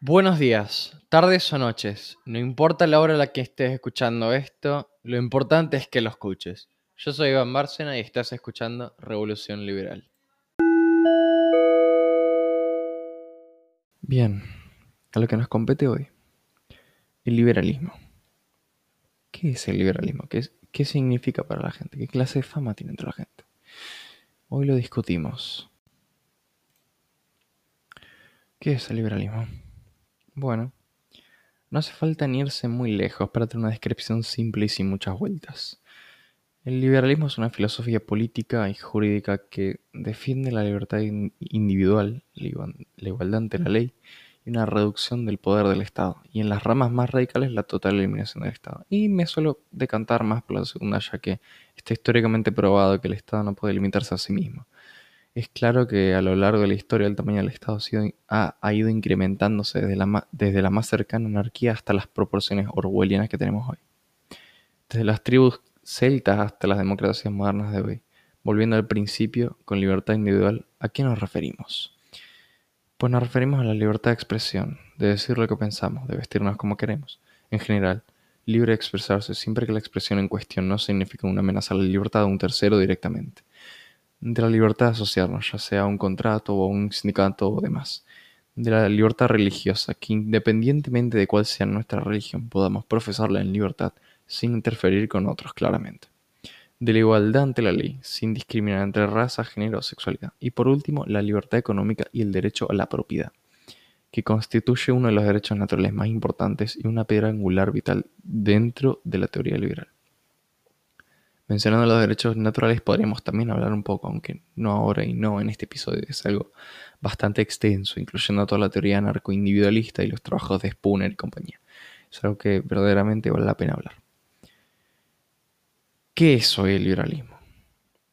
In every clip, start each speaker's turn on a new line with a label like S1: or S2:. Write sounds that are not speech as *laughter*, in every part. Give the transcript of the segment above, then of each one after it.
S1: Buenos días, tardes o noches. No importa la hora a la que estés escuchando esto, lo importante es que lo escuches. Yo soy Iván Bárcena y estás escuchando Revolución Liberal. Bien, a lo que nos compete hoy. El liberalismo. ¿Qué es el liberalismo? ¿Qué, es- qué significa para la gente? ¿Qué clase de fama tiene entre la gente? Hoy lo discutimos. ¿Qué es el liberalismo? Bueno, no hace falta ni irse muy lejos para tener una descripción simple y sin muchas vueltas. El liberalismo es una filosofía política y jurídica que defiende la libertad in- individual, la igualdad ante la ley y una reducción del poder del Estado. Y en las ramas más radicales, la total eliminación del Estado. Y me suelo decantar más por la segunda, ya que está históricamente probado que el Estado no puede limitarse a sí mismo. Es claro que a lo largo de la historia el tamaño del Estado ha, ido incrementándose desde la, desde la más cercana anarquía hasta las proporciones orwellianas que tenemos hoy. Desde las tribus celtas hasta las democracias modernas de hoy. Volviendo al principio, con libertad individual, ¿a qué nos referimos? Pues nos referimos a la libertad de expresión, de decir lo que pensamos, de vestirnos como queremos. En general, libre de expresarse siempre que la expresión en cuestión no significa una amenaza a la libertad de un tercero directamente de la libertad de asociarnos, ya sea un contrato o un sindicato o demás. De la libertad religiosa, que independientemente de cuál sea nuestra religión, podamos profesarla en libertad sin interferir con otros claramente. De la igualdad ante la ley, sin discriminar entre raza, género o sexualidad. Y por último, la libertad económica y el derecho a la propiedad, que constituye uno de los derechos naturales más importantes y una piedra angular vital dentro de la teoría liberal. Mencionando los derechos naturales podríamos también hablar un poco, aunque no ahora y no en este episodio, es algo bastante extenso, incluyendo toda la teoría anarcoindividualista y los trabajos de Spooner y compañía. Es algo que verdaderamente vale la pena hablar. ¿Qué es hoy el liberalismo?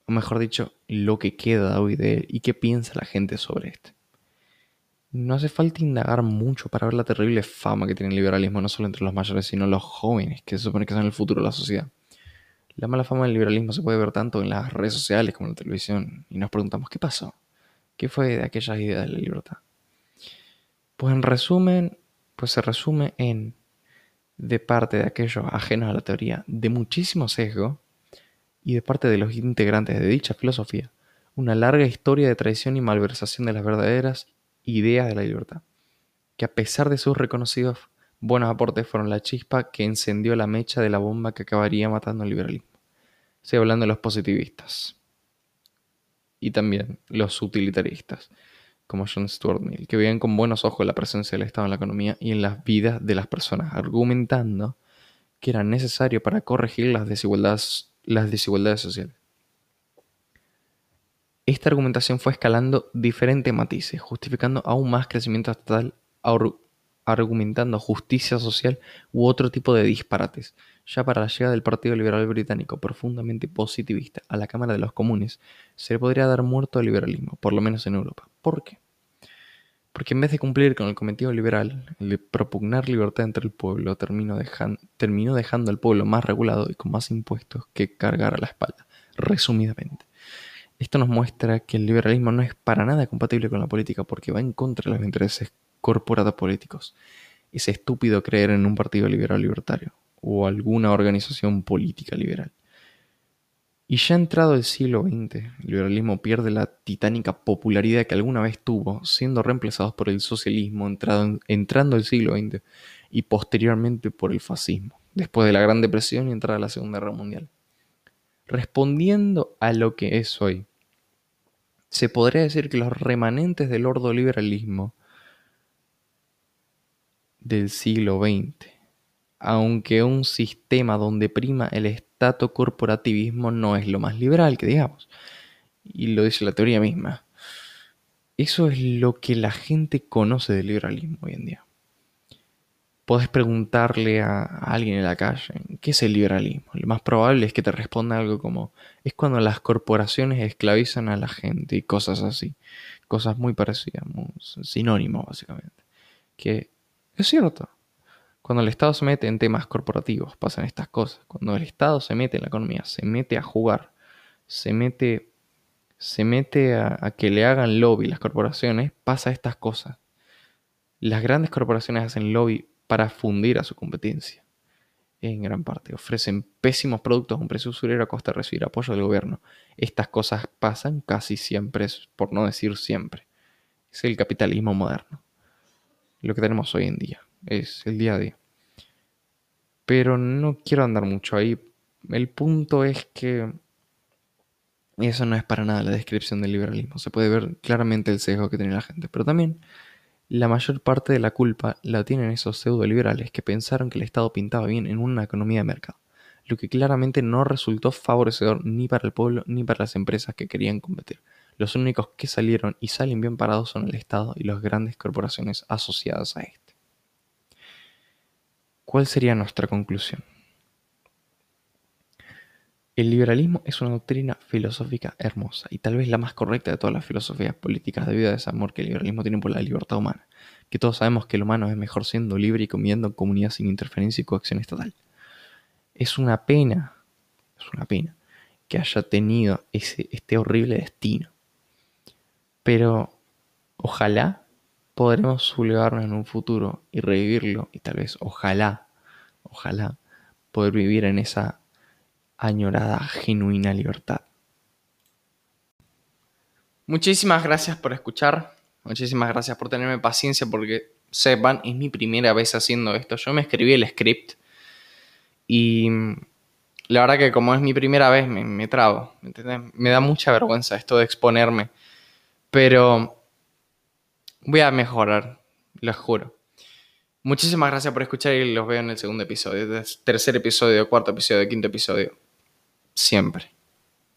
S1: O mejor dicho, lo que queda hoy de él y qué piensa la gente sobre este. No hace falta indagar mucho para ver la terrible fama que tiene el liberalismo, no solo entre los mayores, sino los jóvenes, que se supone que son el futuro de la sociedad. La mala fama del liberalismo se puede ver tanto en las redes sociales como en la televisión y nos preguntamos, ¿qué pasó? ¿Qué fue de aquellas ideas de la libertad? Pues en resumen, pues se resume en, de parte de aquellos ajenos a la teoría, de muchísimo sesgo y de parte de los integrantes de dicha filosofía, una larga historia de traición y malversación de las verdaderas ideas de la libertad, que a pesar de sus reconocidos buenos aportes fueron la chispa que encendió la mecha de la bomba que acabaría matando al liberalismo. Estoy hablando de los positivistas. Y también los utilitaristas, como John Stuart Mill, que veían con buenos ojos la presencia del Estado en la economía y en las vidas de las personas, argumentando que era necesario para corregir las desigualdades, las desigualdades sociales. Esta argumentación fue escalando diferentes matices, justificando aún más crecimiento estatal, ar- argumentando justicia social u otro tipo de disparates. Ya para la llegada del Partido Liberal Británico, profundamente positivista, a la Cámara de los Comunes, se le podría dar muerto al liberalismo, por lo menos en Europa. ¿Por qué? Porque en vez de cumplir con el cometido liberal, el de propugnar libertad entre el pueblo, terminó, dejan- terminó dejando al pueblo más regulado y con más impuestos que cargar a la espalda, resumidamente. Esto nos muestra que el liberalismo no es para nada compatible con la política porque va en contra de los intereses corporatos políticos. Es estúpido creer en un partido liberal libertario o alguna organización política liberal. Y ya entrado el siglo XX, el liberalismo pierde la titánica popularidad que alguna vez tuvo, siendo reemplazados por el socialismo entrado en- entrando el siglo XX y posteriormente por el fascismo, después de la Gran Depresión y entrada a la Segunda Guerra Mundial. Respondiendo a lo que es hoy, se podría decir que los remanentes del ordoliberalismo del siglo XX, aunque un sistema donde prima el estato corporativismo no es lo más liberal que digamos, y lo dice la teoría misma. Eso es lo que la gente conoce del liberalismo hoy en día. Podés preguntarle a, alguien en la calle, ¿qué es el liberalismo? Lo más probable es que te responda algo como, es cuando las corporaciones esclavizan a la gente y cosas así. Cosas muy parecidas, sinónimos básicamente. Que es cierto. Cuando el Estado se mete en temas corporativos, pasan estas cosas. Cuando el Estado se mete en la economía, se mete a jugar, se mete, se mete a, a que le hagan lobby las corporaciones, pasa estas cosas. Las grandes corporaciones hacen lobby para fundir a su competencia. En gran parte, ofrecen pésimos productos a un precio usurero a costa de recibir apoyo del gobierno. Estas cosas pasan casi siempre, por no decir siempre. Es el capitalismo moderno. Lo que tenemos hoy en día. Es el día a día. Pero no quiero andar mucho ahí. El punto es que eso no es para nada la descripción del liberalismo. Se puede ver claramente el sesgo que tiene la gente. Pero también la mayor parte de la culpa la tienen esos pseudo-liberales que pensaron que el Estado pintaba bien en una economía de mercado, lo que claramente no resultó favorecedor ni para el pueblo ni para las empresas que querían competir. Los únicos que salieron y salen bien parados son el Estado y las grandes corporaciones asociadas a este. ¿Cuál sería nuestra conclusión? El liberalismo es una doctrina filosófica hermosa y tal vez la más correcta de todas las filosofías políticas debido a ese amor que el liberalismo tiene por la libertad humana, que todos sabemos que el humano es mejor siendo libre y conviviendo en comunidad sin interferencia y coacción estatal. Es una pena, es una pena que haya tenido ese, este horrible destino. Pero ojalá podremos sublevarnos en un futuro y revivirlo y tal vez, ojalá, ojalá, poder vivir en esa añorada, genuina libertad. Muchísimas gracias por escuchar, muchísimas gracias por tenerme paciencia porque sepan, es mi primera vez haciendo esto. Yo me escribí el script y la verdad que como es mi primera vez me, me trabo, ¿me, da mucha vergüenza esto de exponerme, pero voy a mejorar, lo juro. Muchísimas gracias por escuchar y los veo en el segundo episodio, tercer episodio, cuarto episodio, quinto episodio siempre.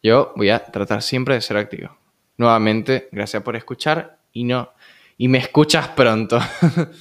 S1: Yo voy a tratar siempre de ser activo. Nuevamente, gracias por escuchar y no y me escuchas pronto. *laughs*